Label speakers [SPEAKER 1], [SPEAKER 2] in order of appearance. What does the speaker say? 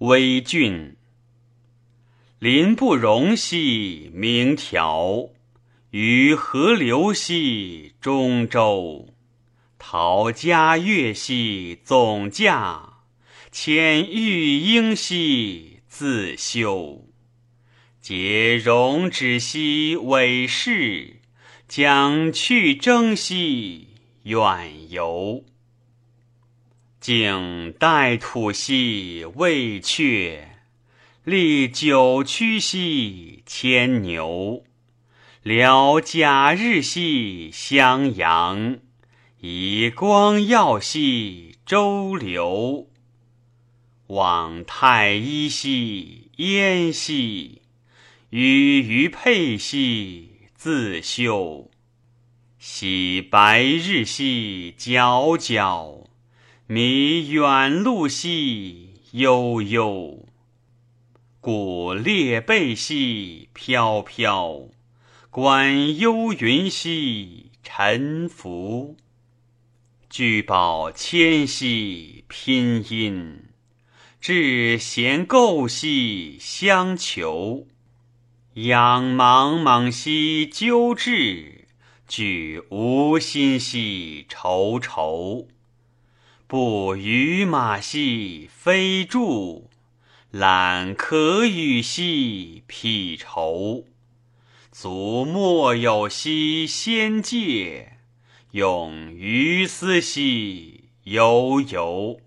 [SPEAKER 1] 微俊。林不容兮明条，于河流兮中州。陶家乐兮总驾，遣玉英兮自修。结容止兮委事，将去征兮远游。景代土兮未却，立九曲兮牵牛。聊甲日兮襄阳，以光耀兮周流。往太一兮燕兮，与余佩兮自修。喜白日兮皎皎。迷远路兮悠悠，故列背兮飘飘，观幽云兮沉浮。聚宝千兮拼音，至闲构兮相求。仰茫茫兮究至，举无心兮愁愁。不与马兮非柱，揽可与兮匹绸。足莫有兮仙界，咏于斯兮悠悠。